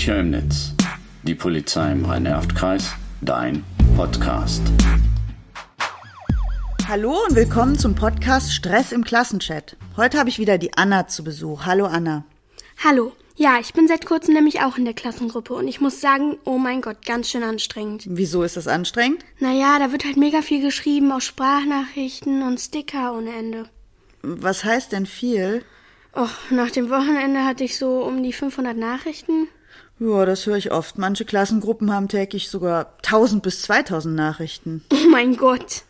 Sicher im Netz. Die Polizei im Rhein-Erft-Kreis. Dein Podcast. Hallo und willkommen zum Podcast Stress im Klassenchat. Heute habe ich wieder die Anna zu Besuch. Hallo Anna. Hallo. Ja, ich bin seit kurzem nämlich auch in der Klassengruppe und ich muss sagen, oh mein Gott, ganz schön anstrengend. Wieso ist das anstrengend? Naja, da wird halt mega viel geschrieben, auch Sprachnachrichten und Sticker ohne Ende. Was heißt denn viel? Och, nach dem Wochenende hatte ich so um die 500 Nachrichten. Ja, das höre ich oft. Manche Klassengruppen haben täglich sogar 1000 bis 2000 Nachrichten. Oh mein Gott.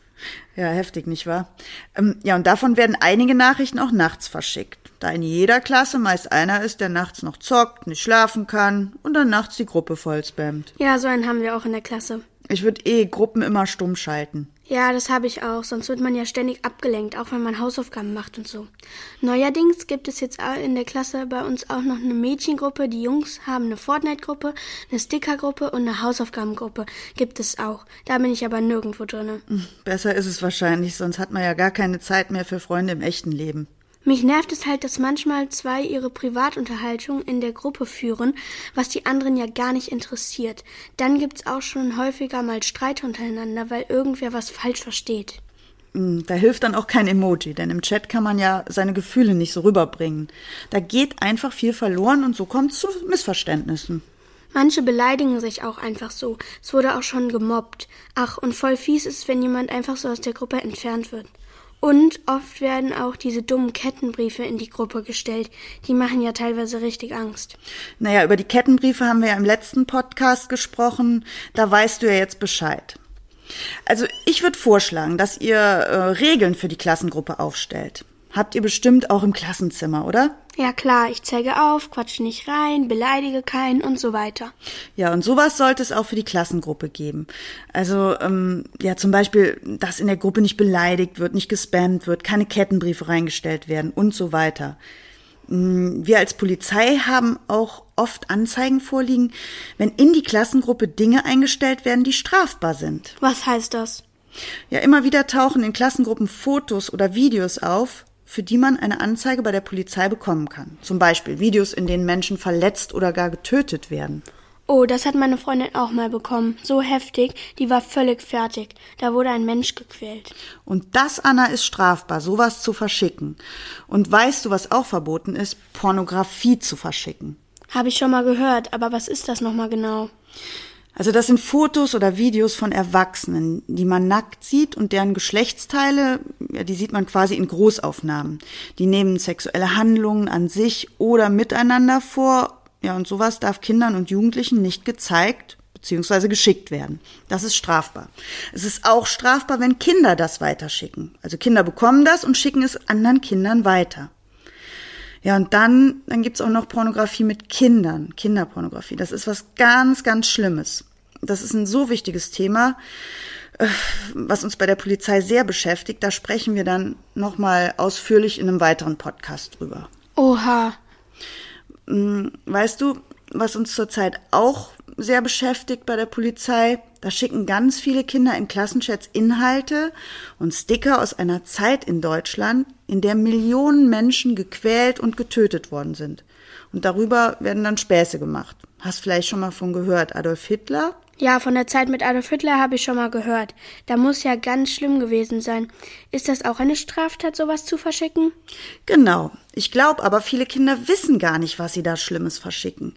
Ja, heftig, nicht wahr? Ähm, ja, und davon werden einige Nachrichten auch nachts verschickt. Da in jeder Klasse meist einer ist, der nachts noch zockt, nicht schlafen kann und dann nachts die Gruppe voll spammt. Ja, so einen haben wir auch in der Klasse. Ich würde eh Gruppen immer stumm schalten. Ja, das habe ich auch, sonst wird man ja ständig abgelenkt, auch wenn man Hausaufgaben macht und so. Neuerdings gibt es jetzt in der Klasse bei uns auch noch eine Mädchengruppe, die Jungs haben eine Fortnite-Gruppe, eine Sticker-Gruppe und eine Hausaufgabengruppe gibt es auch. Da bin ich aber nirgendwo drinne. Besser ist es wahrscheinlich, sonst hat man ja gar keine Zeit mehr für Freunde im echten Leben. Mich nervt es halt, dass manchmal zwei ihre Privatunterhaltung in der Gruppe führen, was die anderen ja gar nicht interessiert. Dann gibt's auch schon häufiger mal Streit untereinander, weil irgendwer was falsch versteht. Hm, da hilft dann auch kein Emoji, denn im Chat kann man ja seine Gefühle nicht so rüberbringen. Da geht einfach viel verloren und so kommt es zu Missverständnissen. Manche beleidigen sich auch einfach so. Es wurde auch schon gemobbt. Ach, und voll fies ist, wenn jemand einfach so aus der Gruppe entfernt wird. Und oft werden auch diese dummen Kettenbriefe in die Gruppe gestellt. Die machen ja teilweise richtig Angst. Naja, über die Kettenbriefe haben wir ja im letzten Podcast gesprochen. Da weißt du ja jetzt Bescheid. Also ich würde vorschlagen, dass ihr äh, Regeln für die Klassengruppe aufstellt. Habt ihr bestimmt auch im Klassenzimmer, oder? Ja klar, ich zeige auf, quatsche nicht rein, beleidige keinen und so weiter. Ja, und sowas sollte es auch für die Klassengruppe geben. Also, ähm, ja, zum Beispiel, dass in der Gruppe nicht beleidigt wird, nicht gespammt wird, keine Kettenbriefe reingestellt werden und so weiter. Mm, wir als Polizei haben auch oft Anzeigen vorliegen, wenn in die Klassengruppe Dinge eingestellt werden, die strafbar sind. Was heißt das? Ja, immer wieder tauchen in Klassengruppen Fotos oder Videos auf, für die man eine Anzeige bei der Polizei bekommen kann. Zum Beispiel Videos, in denen Menschen verletzt oder gar getötet werden. Oh, das hat meine Freundin auch mal bekommen. So heftig, die war völlig fertig. Da wurde ein Mensch gequält. Und das, Anna, ist strafbar, sowas zu verschicken. Und weißt du, was auch verboten ist? Pornografie zu verschicken. Habe ich schon mal gehört, aber was ist das nochmal genau? Also das sind Fotos oder Videos von Erwachsenen, die man nackt sieht und deren Geschlechtsteile, ja, die sieht man quasi in Großaufnahmen. Die nehmen sexuelle Handlungen an sich oder miteinander vor ja, und sowas darf Kindern und Jugendlichen nicht gezeigt bzw. geschickt werden. Das ist strafbar. Es ist auch strafbar, wenn Kinder das weiterschicken. Also Kinder bekommen das und schicken es anderen Kindern weiter. Ja, und dann, dann gibt's auch noch Pornografie mit Kindern, Kinderpornografie. Das ist was ganz, ganz Schlimmes. Das ist ein so wichtiges Thema, äh, was uns bei der Polizei sehr beschäftigt. Da sprechen wir dann nochmal ausführlich in einem weiteren Podcast drüber. Oha. Hm, weißt du, was uns zurzeit auch sehr beschäftigt bei der Polizei? Da schicken ganz viele Kinder in Klassenchats Inhalte und Sticker aus einer Zeit in Deutschland, in der Millionen Menschen gequält und getötet worden sind. Und darüber werden dann Späße gemacht. Hast vielleicht schon mal von gehört, Adolf Hitler? Ja, von der Zeit mit Adolf Hitler habe ich schon mal gehört. Da muss ja ganz schlimm gewesen sein. Ist das auch eine Straftat, sowas zu verschicken? Genau. Ich glaube aber, viele Kinder wissen gar nicht, was sie da Schlimmes verschicken.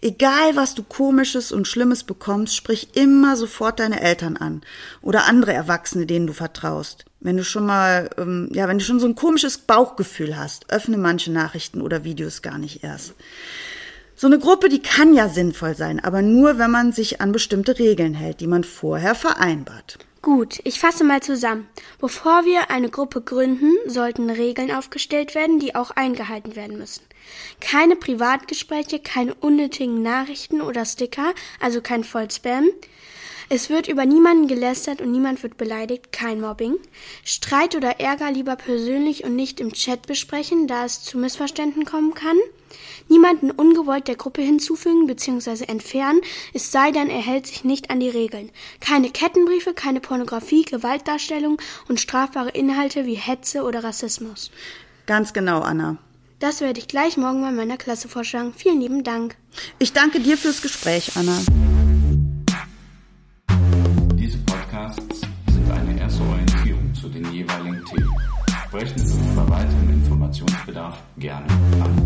Egal, was du Komisches und Schlimmes bekommst, sprich immer sofort deine Eltern an oder andere Erwachsene, denen du vertraust. Wenn du schon mal, ähm, ja, wenn du schon so ein komisches Bauchgefühl hast, öffne manche Nachrichten oder Videos gar nicht erst. So eine Gruppe, die kann ja sinnvoll sein, aber nur, wenn man sich an bestimmte Regeln hält, die man vorher vereinbart. Gut, ich fasse mal zusammen. Bevor wir eine Gruppe gründen, sollten Regeln aufgestellt werden, die auch eingehalten werden müssen. Keine Privatgespräche, keine unnötigen Nachrichten oder Sticker, also kein Vollspam. Es wird über niemanden gelästert und niemand wird beleidigt, kein Mobbing. Streit oder Ärger lieber persönlich und nicht im Chat besprechen, da es zu Missverständnissen kommen kann. Niemanden ungewollt der Gruppe hinzufügen bzw. entfernen, es sei denn, er hält sich nicht an die Regeln. Keine Kettenbriefe, keine Pornografie, Gewaltdarstellung und strafbare Inhalte wie Hetze oder Rassismus. Ganz genau, Anna. Das werde ich gleich morgen mal meiner Klasse vorschlagen. Vielen lieben Dank. Ich danke dir fürs Gespräch, Anna. zu den jeweiligen Themen. Sprechen Sie mit Verwaltung Informationsbedarf gerne an.